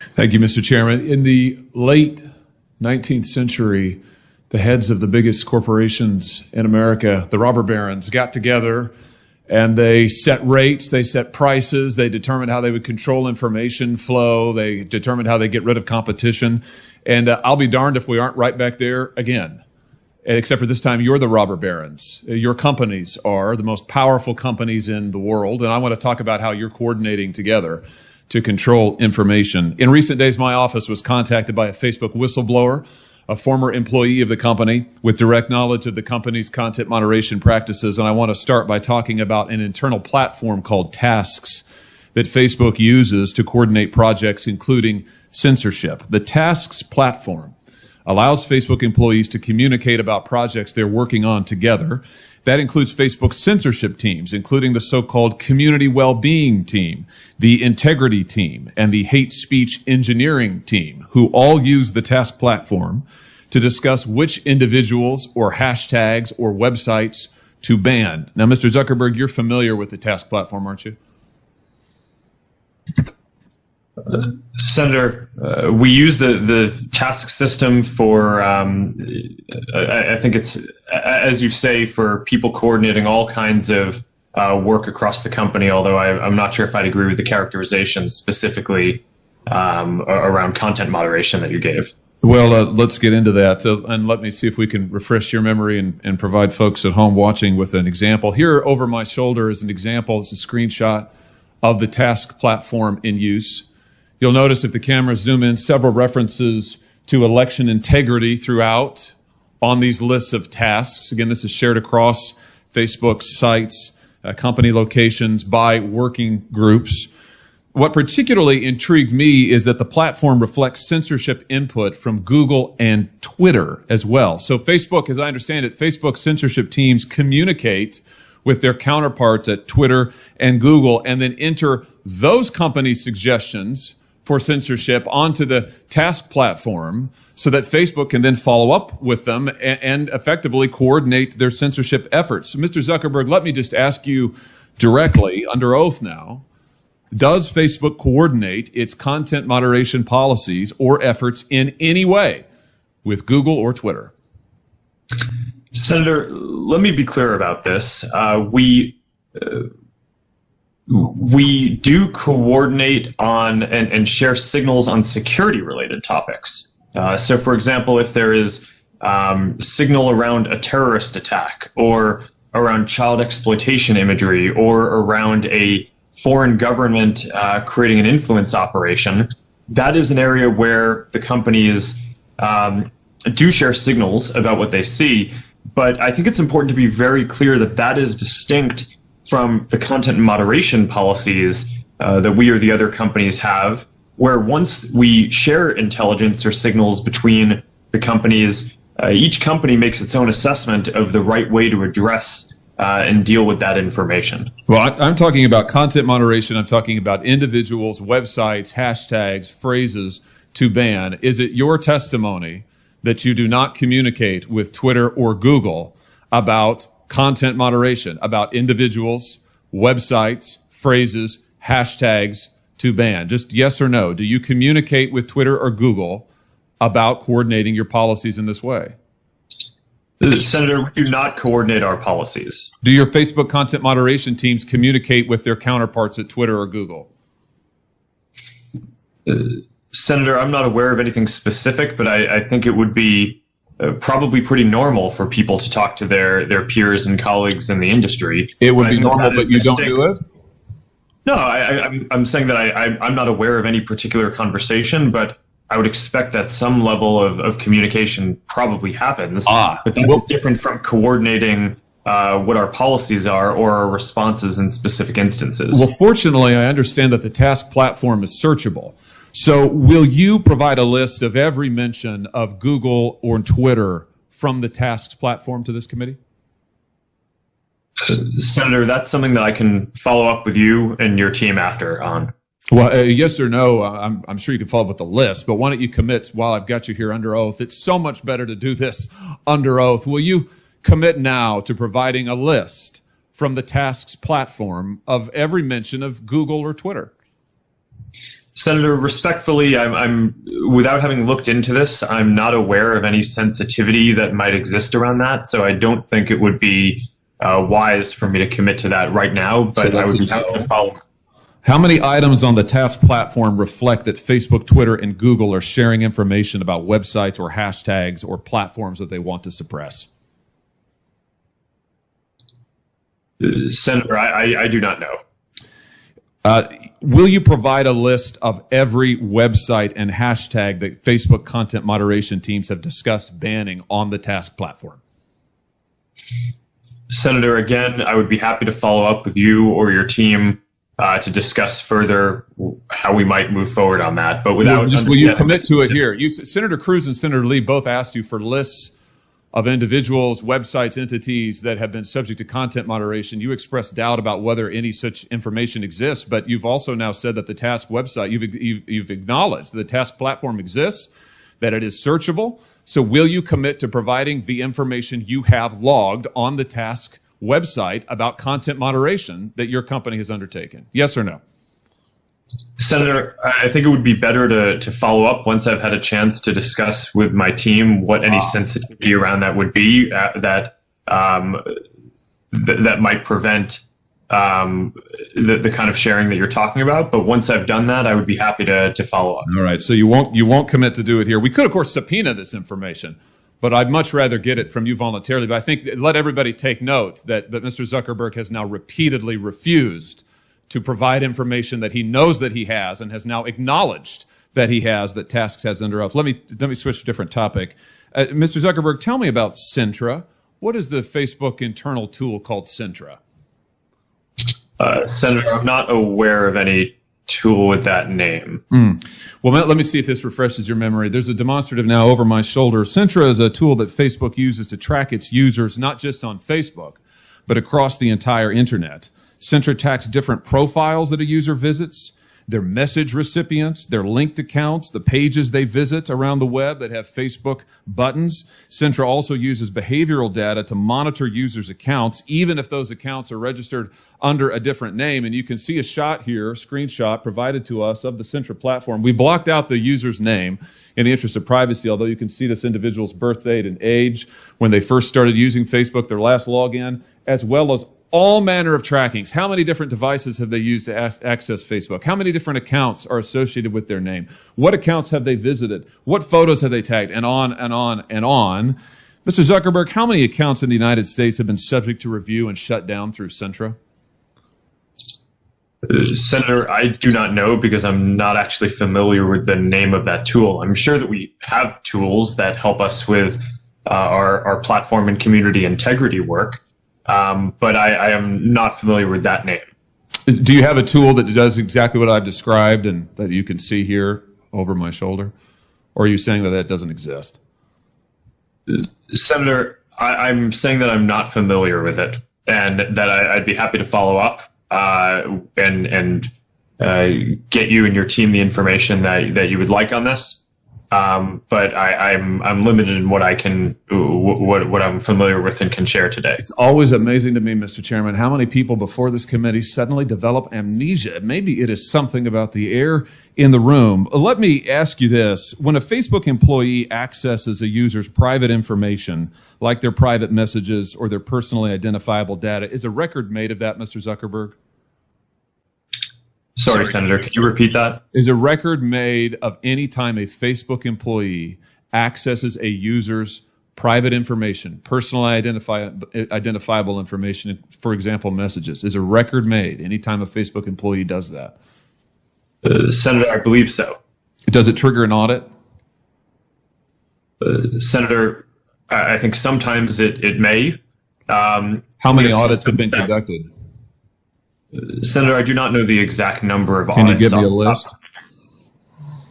Thank you, Mr. Chairman. In the late 19th century, the heads of the biggest corporations in America, the robber barons, got together and they set rates, they set prices, they determined how they would control information flow, they determined how they get rid of competition. And uh, I'll be darned if we aren't right back there again. Except for this time, you're the robber barons. Your companies are the most powerful companies in the world. And I want to talk about how you're coordinating together to control information. In recent days, my office was contacted by a Facebook whistleblower a former employee of the company with direct knowledge of the company's content moderation practices. And I want to start by talking about an internal platform called Tasks that Facebook uses to coordinate projects, including censorship. The Tasks platform allows Facebook employees to communicate about projects they're working on together. That includes Facebook's censorship teams, including the so-called community well-being team, the integrity team, and the hate speech engineering team, who all use the task platform to discuss which individuals or hashtags or websites to ban. Now, Mr. Zuckerberg, you're familiar with the task platform, aren't you? Senator, uh, we use the, the task system for, um, I, I, think it's, as you say, for people coordinating all kinds of uh, work across the company, although I, am not sure if I'd agree with the characterization specifically um, around content moderation that you gave. Well, uh, let's get into that. And let me see if we can refresh your memory and, and provide folks at home watching with an example. Here over my shoulder is an example. It's a screenshot of the task platform in use. You'll notice if the camera zoom in, several references to election integrity throughout on these lists of tasks. Again, this is shared across Facebook sites, uh, company locations by working groups. What particularly intrigued me is that the platform reflects censorship input from Google and Twitter as well. So Facebook, as I understand it, Facebook censorship teams communicate with their counterparts at Twitter and Google and then enter those companies' suggestions for censorship onto the task platform so that Facebook can then follow up with them and, and effectively coordinate their censorship efforts. So Mr. Zuckerberg, let me just ask you directly under oath now. Does Facebook coordinate its content moderation policies or efforts in any way with Google or Twitter? Senator, let me be clear about this. Uh, we uh, we do coordinate on and, and share signals on security related topics. Uh, so, for example, if there is um, signal around a terrorist attack or around child exploitation imagery or around a foreign government uh, creating an influence operation, that is an area where the companies um, do share signals about what they see. But I think it's important to be very clear that that is distinct from the content moderation policies uh, that we or the other companies have, where once we share intelligence or signals between the companies, uh, each company makes its own assessment of the right way to address uh, and deal with that information. Well, I, I'm talking about content moderation. I'm talking about individuals, websites, hashtags, phrases to ban. Is it your testimony that you do not communicate with Twitter or Google about content moderation about individuals, websites, phrases, hashtags to ban? Just yes or no. Do you communicate with Twitter or Google about coordinating your policies in this way? Senator, we do not coordinate our policies. Do your Facebook content moderation teams communicate with their counterparts at Twitter or Google? Uh, Senator, I'm not aware of anything specific, but I, I think it would be uh, probably pretty normal for people to talk to their their peers and colleagues in the industry. It would be normal, but you distinct. don't do it. No, I, I'm I'm saying that I, I I'm not aware of any particular conversation, but I would expect that some level of, of communication probably happens. Ah, but that well, is different from coordinating uh, what our policies are or our responses in specific instances. Well, fortunately, I understand that the task platform is searchable. So will you provide a list of every mention of Google or Twitter from the tasks platform to this committee? Senator, that's something that I can follow up with you and your team after on. Well, uh, yes or no, uh, I'm, I'm sure you can follow up with the list, but why don't you commit while I've got you here under oath? It's so much better to do this under oath. Will you commit now to providing a list from the tasks platform of every mention of Google or Twitter? Senator, respectfully, I'm, I'm, without having looked into this, I'm not aware of any sensitivity that might exist around that. So I don't think it would be uh, wise for me to commit to that right now. But So I would be happy to follow. How many items on the task platform reflect that Facebook, Twitter, and Google are sharing information about websites or hashtags or platforms that they want to suppress? Senator, I, I, I do not know. Uh, will you provide a list of every website and hashtag that Facebook content moderation teams have discussed banning on the task platform? Senator, again, I would be happy to follow up with you or your team uh, to discuss further how we might move forward on that. But without Will- just will you commit to it here? You, Senator Cruz and Senator Lee both asked you for lists of individuals, websites, entities that have been subject to content moderation. You expressed doubt about whether any such information exists, but you've also now said that the task website, you've, you've, you've acknowledged the task platform exists, that it is searchable. So will you commit to providing the information you have logged on the task website about content moderation that your company has undertaken? Yes or no? Senator, I think it would be better to, to follow up once I've had a chance to discuss with my team what any sensitivity around that would be uh, that um, th- that might prevent um, the, the kind of sharing that you're talking about. But once I've done that, I would be happy to, to follow up. All right. So you won't you won't commit to do it here. We could, of course, subpoena this information, but I'd much rather get it from you voluntarily. But I think let everybody take note that that Mr. Zuckerberg has now repeatedly refused to provide information that he knows that he has and has now acknowledged that he has that Tasks has under oath. Let me let me switch to a different topic. Uh, Mr. Zuckerberg, tell me about Centra. What is the Facebook internal tool called Centra? Uh, Senator, I'm not aware of any tool with that name. Well, Matt, let me see if this refreshes your memory. There's a demonstrative now over my shoulder. Centra is a tool that Facebook uses to track its users, not just on Facebook, but across the entire internet. Centra tracks different profiles that a user visits, their message recipients, their linked accounts, the pages they visit around the web that have Facebook buttons. Centra also uses behavioral data to monitor users' accounts, even if those accounts are registered under a different name. And you can see a shot here, a screenshot provided to us of the Centra platform. We blocked out the user's name in the interest of privacy, although you can see this individual's birth date and age when they first started using Facebook, their last login, as well as all manner of trackings. How many different devices have they used to access Facebook? How many different accounts are associated with their name? What accounts have they visited? What photos have they tagged? And on and on and on. Mr. Zuckerberg, how many accounts in the United States have been subject to review and shut down through Centra? Senator, I do not know because I'm not actually familiar with the name of that tool. I'm sure that we have tools that help us with uh, our, our platform and community integrity work, um, but I, I am not familiar with that name. Do you have a tool that does exactly what I've described and that you can see here over my shoulder? Or are you saying that that doesn't exist? Senator, I, I'm saying that I'm not familiar with it, and that I, I'd be happy to follow up uh, and and uh, get you and your team the information that that you would like on this. Um, but I, I'm I'm limited in what I can what what I'm familiar with and can share today. It's always amazing to me, Mr. Chairman, how many people before this committee suddenly develop amnesia. Maybe it is something about the air in the room. Let me ask you this. When a Facebook employee accesses a user's private information, like their private messages or their personally identifiable data, is a record made of that, Mr. Zuckerberg? Sorry, Senator, can you repeat that? Is a record made of any time a Facebook employee accesses a user's private information, personally identify, identifiable information, for example, messages? Is a record made anytime a Facebook employee does that? Uh, Senator, I believe so. Does it trigger an audit? Uh, Senator, I I think sometimes it, it may. Um, How many audits have been systems that- conducted? Senator, I do not know the exact number of Can you give me a off the top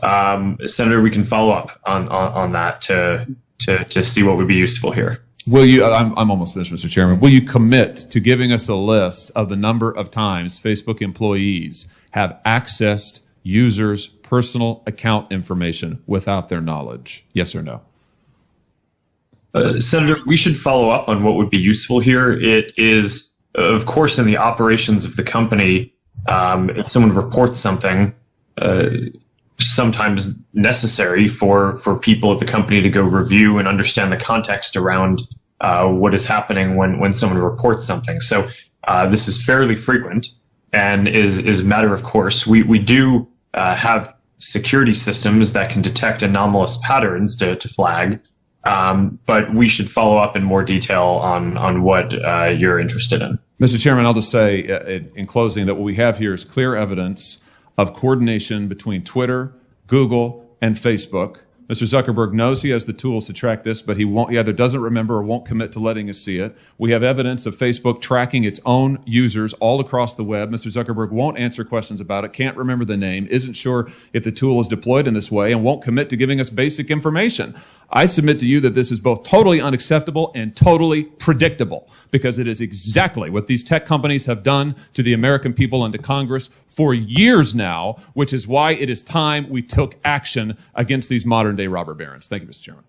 list? Um, Senator, we can follow up on, on, on that to, to, to see what would be useful here. Will you, I'm, I'm almost finished, Mr. Chairman. Will you commit to giving us a list of the number of times Facebook employees have accessed users' personal account information without their knowledge? Yes or no? Uh, Senator, we should follow up on what would be useful here. It is, of course, in the operations of the company, um, if someone reports something, uh, sometimes necessary for for people at the company to go review and understand the context around uh, what is happening when when someone reports something. So uh, this is fairly frequent and is is a matter of course. We we do uh, have security systems that can detect anomalous patterns to, to flag. Um, but we should follow up in more detail on on what uh, you're interested in. Mr. Chairman, I'll just say uh, in closing that what we have here is clear evidence of coordination between Twitter, Google, and Facebook Mr. Zuckerberg knows he has the tools to track this, but he won't, he either doesn't remember or won't commit to letting us see it. We have evidence of Facebook tracking its own users all across the web. Mr. Zuckerberg won't answer questions about it, can't remember the name, isn't sure if the tool is deployed in this way, and won't commit to giving us basic information. I submit to you that this is both totally unacceptable and totally predictable because it is exactly what these tech companies have done to the American people and to Congress for years now, which is why it is time we took action against these day robber barons. Thank you, Mr. Chairman.